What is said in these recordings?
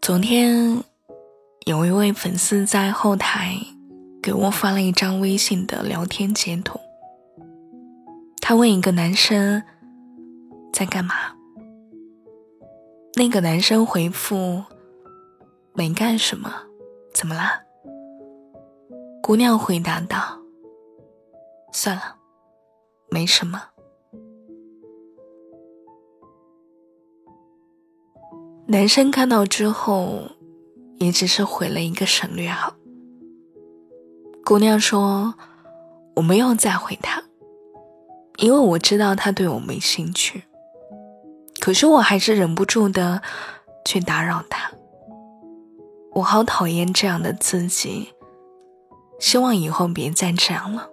昨天有一位粉丝在后台给我发了一张微信的聊天截图，他问一个男生在干嘛，那个男生回复没干什么，怎么啦？姑娘回答道：“算了，没什么。”男生看到之后，也只是回了一个省略号。姑娘说：“我没有再回他，因为我知道他对我没兴趣。可是我还是忍不住的去打扰他。我好讨厌这样的自己，希望以后别再这样了。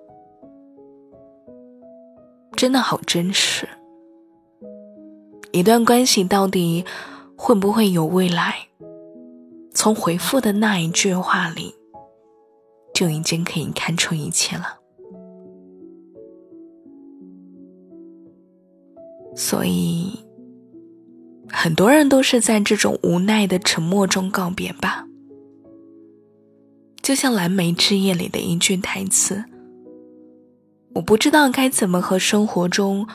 真的好真实，一段关系到底……”会不会有未来？从回复的那一句话里，就已经可以看出一切了。所以，很多人都是在这种无奈的沉默中告别吧。就像《蓝莓之夜》里的一句台词：“我不知道该怎么和生活中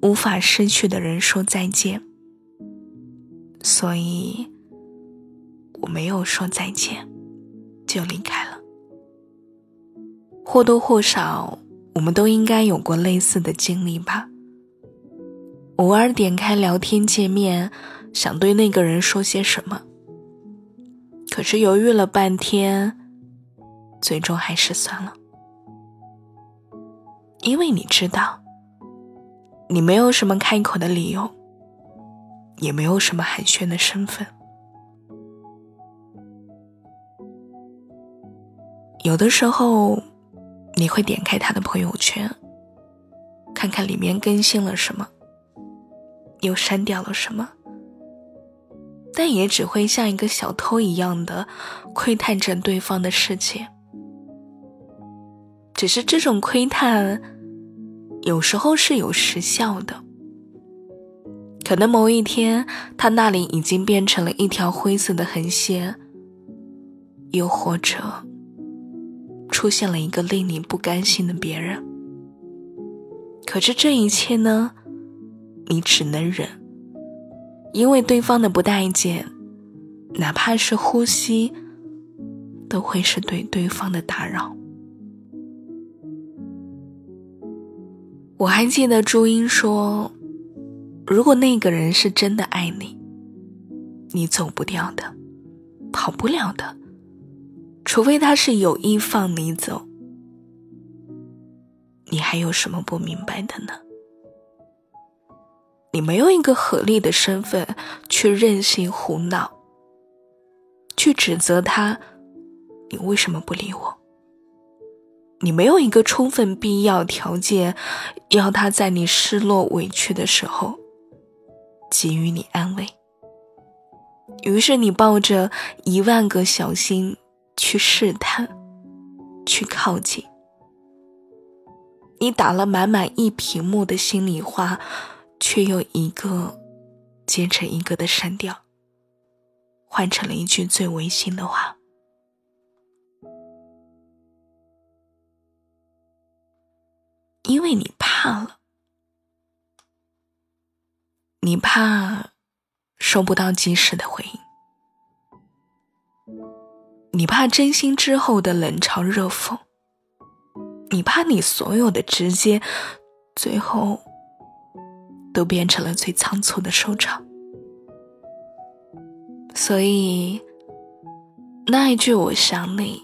无法失去的人说再见。”所以，我没有说再见，就离开了。或多或少，我们都应该有过类似的经历吧。偶尔点开聊天界面，想对那个人说些什么，可是犹豫了半天，最终还是算了。因为你知道，你没有什么开口的理由。也没有什么寒暄的身份。有的时候，你会点开他的朋友圈，看看里面更新了什么，又删掉了什么，但也只会像一个小偷一样的窥探着对方的世界。只是这种窥探，有时候是有时效的。可能某一天，他那里已经变成了一条灰色的横线，又或者出现了一个令你不甘心的别人。可是这一切呢，你只能忍，因为对方的不待见，哪怕是呼吸，都会是对对方的打扰。我还记得朱茵说。如果那个人是真的爱你，你走不掉的，跑不了的，除非他是有意放你走。你还有什么不明白的呢？你没有一个合理的身份去任性胡闹，去指责他，你为什么不理我？你没有一个充分必要条件，要他在你失落委屈的时候。给予你安慰，于是你抱着一万个小心去试探，去靠近。你打了满满一屏幕的心里话，却又一个接着一个的删掉，换成了一句最违心的话，因为你怕了。你怕收不到及时的回应，你怕真心之后的冷嘲热讽，你怕你所有的直接，最后都变成了最仓促的收场。所以，那一句“我想你”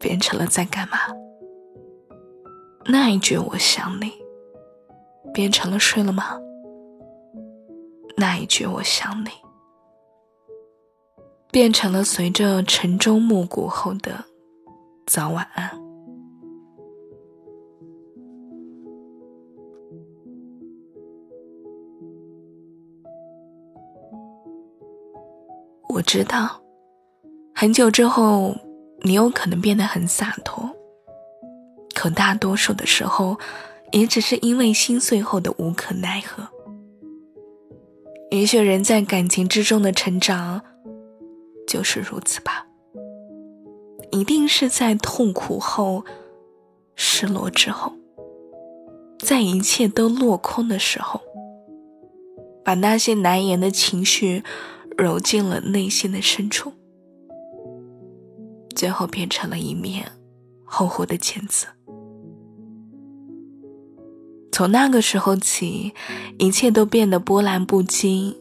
变成了在干嘛？那一句“我想你”变成了睡了吗？那一句“我想你”，变成了随着晨钟暮鼓后的早晚安。我知道，很久之后，你有可能变得很洒脱，可大多数的时候，也只是因为心碎后的无可奈何。也许人在感情之中的成长，就是如此吧。一定是在痛苦后、失落之后，在一切都落空的时候，把那些难言的情绪揉进了内心的深处，最后变成了一面厚厚的茧子。从那个时候起，一切都变得波澜不惊，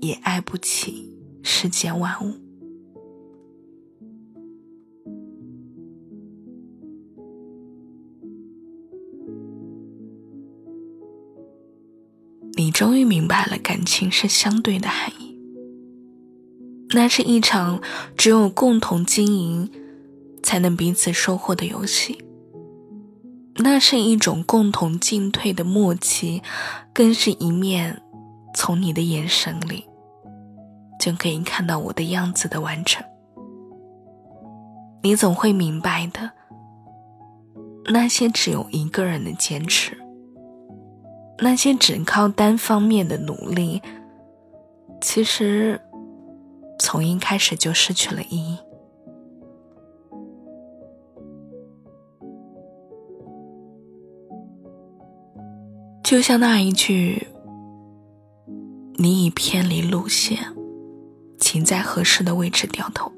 也爱不起世间万物。你终于明白了，感情是相对的含义。那是一场只有共同经营，才能彼此收获的游戏。那是一种共同进退的默契，更是一面从你的眼神里就可以看到我的样子的完成。你总会明白的，那些只有一个人的坚持。那些只靠单方面的努力，其实从一开始就失去了意义。就像那一句“你已偏离路线，请在合适的位置掉头”，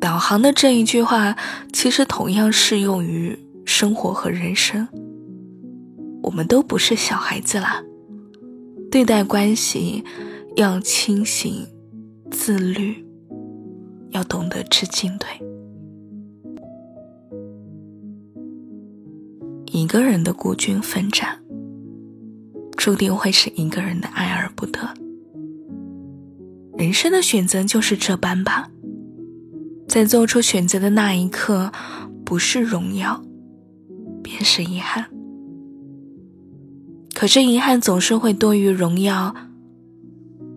导航的这一句话，其实同样适用于生活和人生。我们都不是小孩子啦，对待关系要清醒、自律，要懂得知进退。一个人的孤军奋战，注定会是一个人的爱而不得。人生的选择就是这般吧，在做出选择的那一刻，不是荣耀，便是遗憾。可是遗憾总是会多于荣耀，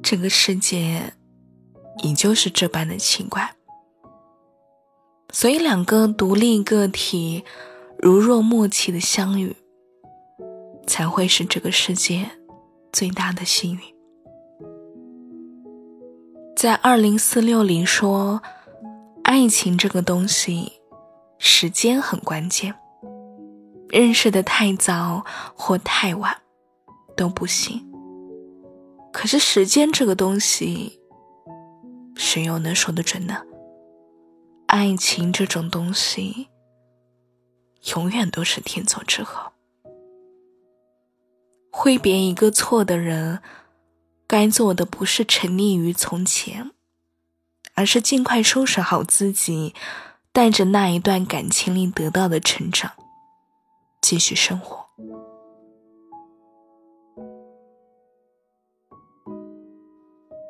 这个世界，也就是这般的奇怪。所以，两个独立个体如若默契的相遇，才会是这个世界最大的幸运。在二零四六里说，爱情这个东西，时间很关键。认识的太早或太晚。都不行。可是时间这个东西，谁又能说得准呢？爱情这种东西，永远都是天作之合。挥别一个错的人，该做的不是沉溺于从前，而是尽快收拾好自己，带着那一段感情里得到的成长，继续生活。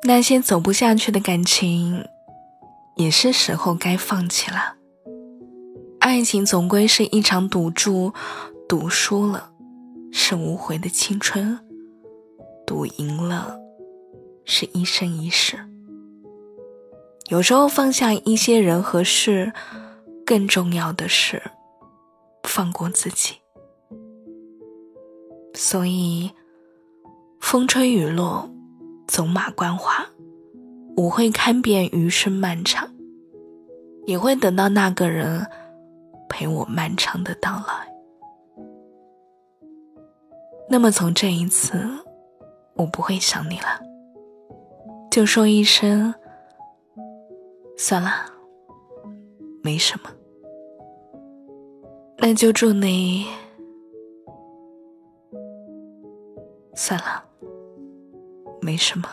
那些走不下去的感情，也是时候该放弃了。爱情总归是一场赌注，赌输了是无悔的青春，赌赢了是一生一世。有时候放下一些人和事，更重要的是放过自己。所以，风吹雨落。走马观花，我会看遍余生漫长，也会等到那个人陪我漫长的到来。那么从这一次，我不会想你了，就说一声算了，没什么。那就祝你算了。没什么。